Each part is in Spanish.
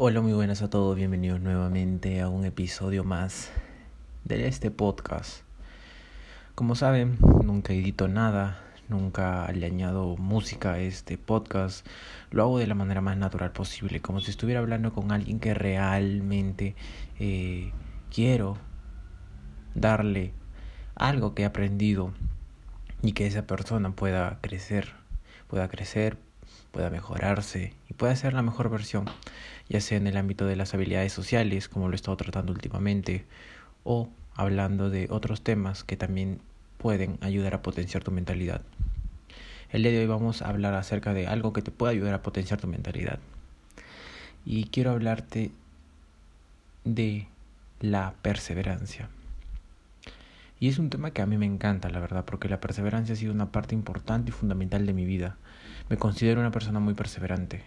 Hola, muy buenas a todos, bienvenidos nuevamente a un episodio más de este podcast. Como saben, nunca edito nada, nunca le añado música a este podcast, lo hago de la manera más natural posible, como si estuviera hablando con alguien que realmente eh, quiero darle algo que he aprendido y que esa persona pueda crecer, pueda crecer, pueda mejorarse y pueda ser la mejor versión, ya sea en el ámbito de las habilidades sociales, como lo he estado tratando últimamente, o hablando de otros temas que también pueden ayudar a potenciar tu mentalidad. El día de hoy vamos a hablar acerca de algo que te puede ayudar a potenciar tu mentalidad. Y quiero hablarte de la perseverancia. Y es un tema que a mí me encanta, la verdad, porque la perseverancia ha sido una parte importante y fundamental de mi vida. Me considero una persona muy perseverante.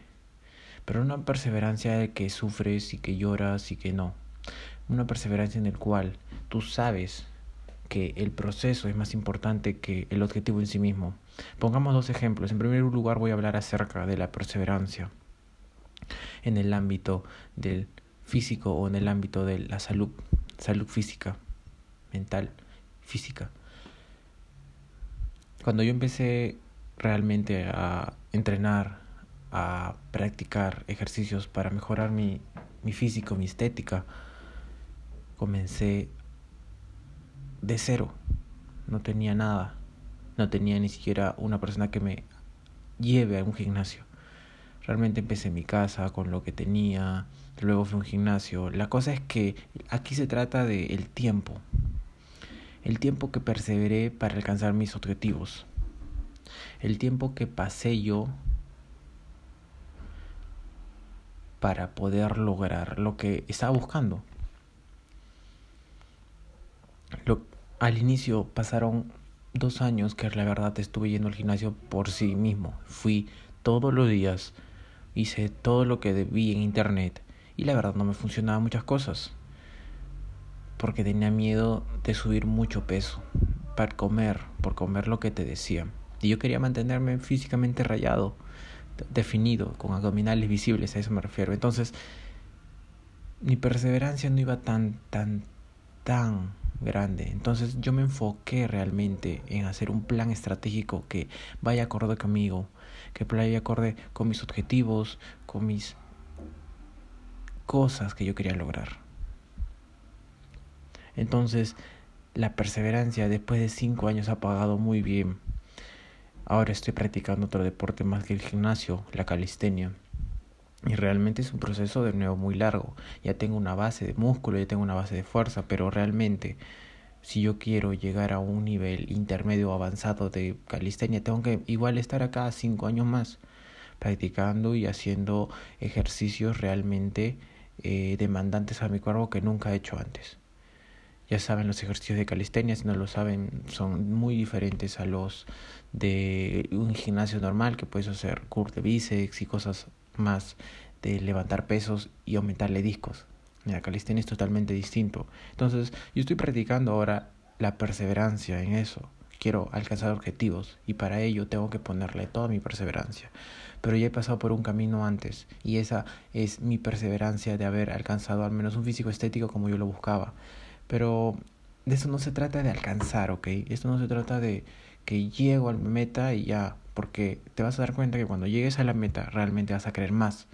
Pero una perseverancia de que sufres y que lloras y que no. Una perseverancia en el cual tú sabes que el proceso es más importante que el objetivo en sí mismo. Pongamos dos ejemplos. En primer lugar voy a hablar acerca de la perseverancia en el ámbito del físico o en el ámbito de la salud, salud física, mental física. Cuando yo empecé realmente a entrenar, a practicar ejercicios para mejorar mi, mi físico, mi estética, comencé de cero. No tenía nada. No tenía ni siquiera una persona que me lleve a un gimnasio. Realmente empecé en mi casa con lo que tenía, luego fui a un gimnasio. La cosa es que aquí se trata de el tiempo el tiempo que perseveré para alcanzar mis objetivos, el tiempo que pasé yo para poder lograr lo que estaba buscando. Lo, al inicio pasaron dos años que la verdad estuve yendo al gimnasio por sí mismo. Fui todos los días, hice todo lo que debí en internet y la verdad no me funcionaban muchas cosas porque tenía miedo de subir mucho peso para comer, por comer lo que te decía. Y yo quería mantenerme físicamente rayado, definido, con abdominales visibles, a eso me refiero. Entonces, mi perseverancia no iba tan, tan, tan grande. Entonces yo me enfoqué realmente en hacer un plan estratégico que vaya acorde conmigo, que vaya acorde con mis objetivos, con mis cosas que yo quería lograr. Entonces, la perseverancia después de cinco años ha pagado muy bien. Ahora estoy practicando otro deporte más que el gimnasio, la calistenia. Y realmente es un proceso de nuevo muy largo. Ya tengo una base de músculo, ya tengo una base de fuerza, pero realmente si yo quiero llegar a un nivel intermedio avanzado de calistenia, tengo que igual estar acá cinco años más practicando y haciendo ejercicios realmente eh, demandantes a mi cuerpo que nunca he hecho antes. Ya saben, los ejercicios de calistenia, si no lo saben, son muy diferentes a los de un gimnasio normal, que puedes hacer curl de bíceps y cosas más de levantar pesos y aumentarle discos. La calistenia es totalmente distinto. Entonces, yo estoy practicando ahora la perseverancia en eso. Quiero alcanzar objetivos y para ello tengo que ponerle toda mi perseverancia. Pero ya he pasado por un camino antes y esa es mi perseverancia de haber alcanzado al menos un físico estético como yo lo buscaba. Pero de eso no se trata de alcanzar, ¿ok? Esto no se trata de que llego a la meta y ya, porque te vas a dar cuenta que cuando llegues a la meta realmente vas a querer más.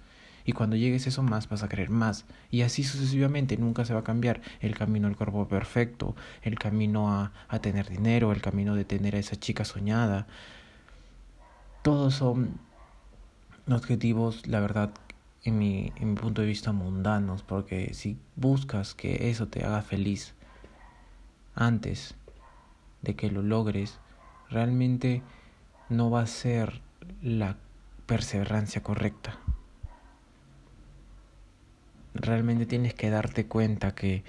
Y cuando llegues eso más vas a querer más. Y así sucesivamente nunca se va a cambiar el camino al cuerpo perfecto, el camino a, a tener dinero, el camino de tener a esa chica soñada. Todos son objetivos, la verdad, en mi, en mi punto de vista mundanos, porque si buscas que eso te haga feliz antes de que lo logres, realmente no va a ser la perseverancia correcta. Realmente tienes que darte cuenta que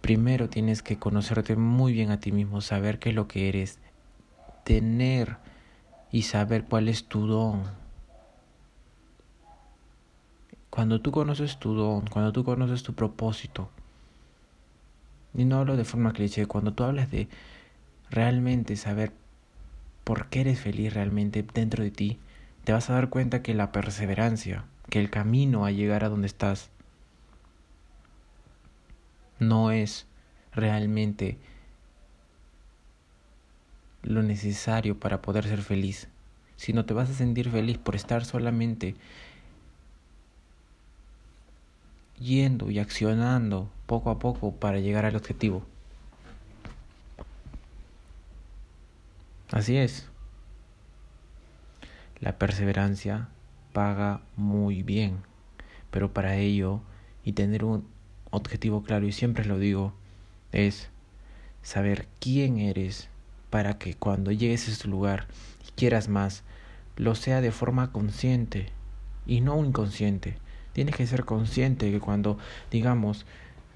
primero tienes que conocerte muy bien a ti mismo, saber qué es lo que eres, tener y saber cuál es tu don cuando tú conoces tu don, cuando tú conoces tu propósito, y no hablo de forma cliché, cuando tú hablas de realmente saber por qué eres feliz realmente dentro de ti, te vas a dar cuenta que la perseverancia, que el camino a llegar a donde estás no es realmente lo necesario para poder ser feliz, sino te vas a sentir feliz por estar solamente yendo y accionando poco a poco para llegar al objetivo. Así es. La perseverancia paga muy bien, pero para ello y tener un objetivo claro, y siempre lo digo, es saber quién eres para que cuando llegues a este lugar y quieras más, lo sea de forma consciente y no inconsciente. Tienes que ser consciente que cuando, digamos,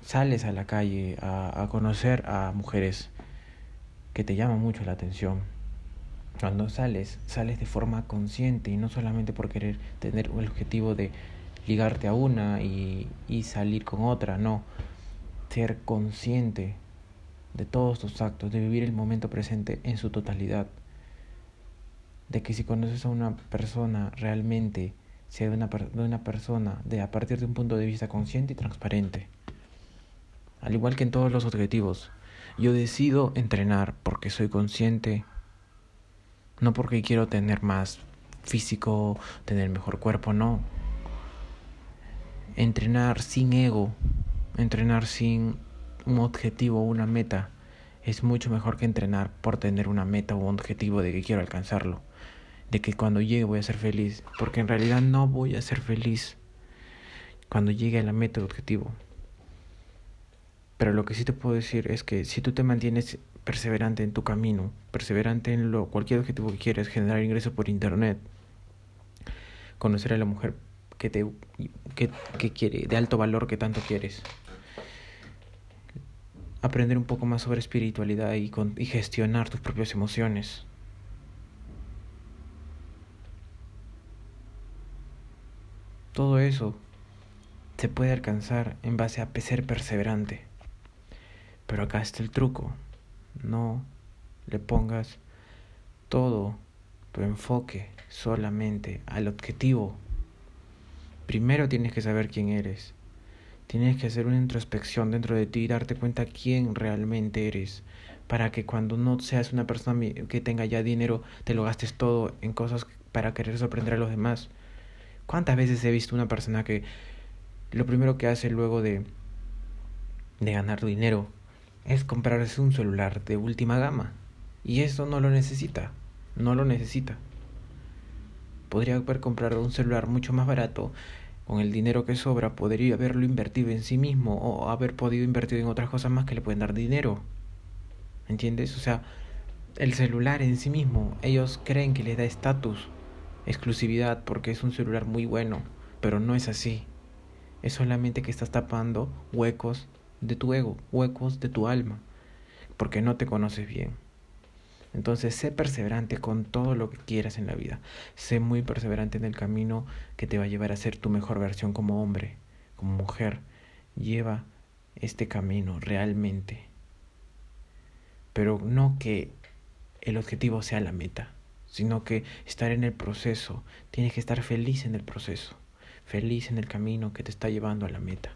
sales a la calle a, conocer a mujeres que te llaman mucho la atención, cuando sales, sales de forma consciente y no solamente por querer tener el objetivo de ligarte a una y, y salir con otra, no. Ser consciente de todos tus actos, de vivir el momento presente en su totalidad. De que si conoces a una persona realmente sea de una, de una persona de a partir de un punto de vista consciente y transparente. Al igual que en todos los objetivos, yo decido entrenar porque soy consciente, no porque quiero tener más físico, tener mejor cuerpo, no. Entrenar sin ego, entrenar sin un objetivo o una meta, es mucho mejor que entrenar por tener una meta o un objetivo de que quiero alcanzarlo de que cuando llegue voy a ser feliz, porque en realidad no voy a ser feliz cuando llegue a la meta, objetivo. Pero lo que sí te puedo decir es que si tú te mantienes perseverante en tu camino, perseverante en lo, cualquier objetivo que quieras, generar ingresos por internet, conocer a la mujer que te que, que quiere, de alto valor que tanto quieres, aprender un poco más sobre espiritualidad y, con, y gestionar tus propias emociones Todo eso se puede alcanzar en base a ser perseverante. Pero acá está el truco. No le pongas todo tu enfoque solamente al objetivo. Primero tienes que saber quién eres. Tienes que hacer una introspección dentro de ti y darte cuenta quién realmente eres. Para que cuando no seas una persona que tenga ya dinero, te lo gastes todo en cosas para querer sorprender a los demás. ¿Cuántas veces he visto una persona que lo primero que hace luego de, de ganar dinero es comprarse un celular de última gama? Y eso no lo necesita, no lo necesita. Podría haber comprado un celular mucho más barato, con el dinero que sobra podría haberlo invertido en sí mismo o haber podido invertir en otras cosas más que le pueden dar dinero. ¿Entiendes? O sea, el celular en sí mismo, ellos creen que les da estatus exclusividad porque es un celular muy bueno, pero no es así. Es solamente que estás tapando huecos de tu ego, huecos de tu alma, porque no te conoces bien. Entonces, sé perseverante con todo lo que quieras en la vida. Sé muy perseverante en el camino que te va a llevar a ser tu mejor versión como hombre, como mujer. Lleva este camino realmente. Pero no que el objetivo sea la meta sino que estar en el proceso. Tienes que estar feliz en el proceso, feliz en el camino que te está llevando a la meta.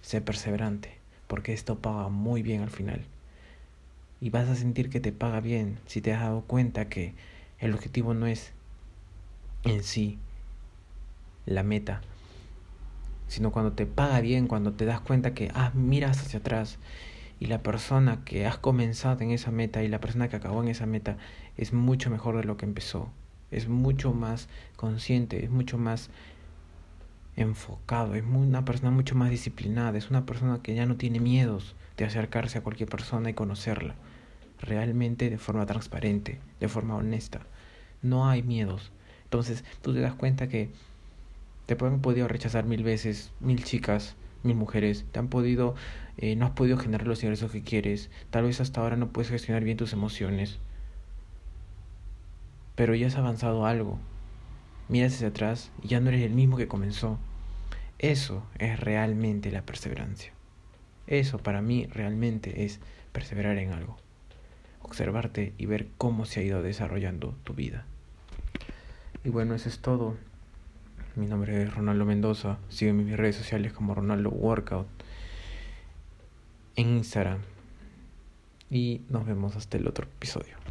Sé perseverante, porque esto paga muy bien al final. Y vas a sentir que te paga bien si te has dado cuenta que el objetivo no es en sí la meta, sino cuando te paga bien, cuando te das cuenta que, ah, miras hacia atrás y la persona que has comenzado en esa meta y la persona que acabó en esa meta es mucho mejor de lo que empezó. Es mucho más consciente, es mucho más enfocado, es una persona mucho más disciplinada, es una persona que ya no tiene miedos de acercarse a cualquier persona y conocerla, realmente de forma transparente, de forma honesta. No hay miedos. Entonces tú te das cuenta que te pueden podido rechazar mil veces, mil chicas, mil mujeres, te han podido eh, no has podido generar los ingresos que quieres, tal vez hasta ahora no puedes gestionar bien tus emociones, pero ya has avanzado algo. Miras hacia atrás y ya no eres el mismo que comenzó. Eso es realmente la perseverancia. Eso para mí realmente es perseverar en algo. Observarte y ver cómo se ha ido desarrollando tu vida. Y bueno, eso es todo. Mi nombre es Ronaldo Mendoza. Sígueme en mis redes sociales como Ronaldo Workout en Instagram. Y nos vemos hasta el otro episodio.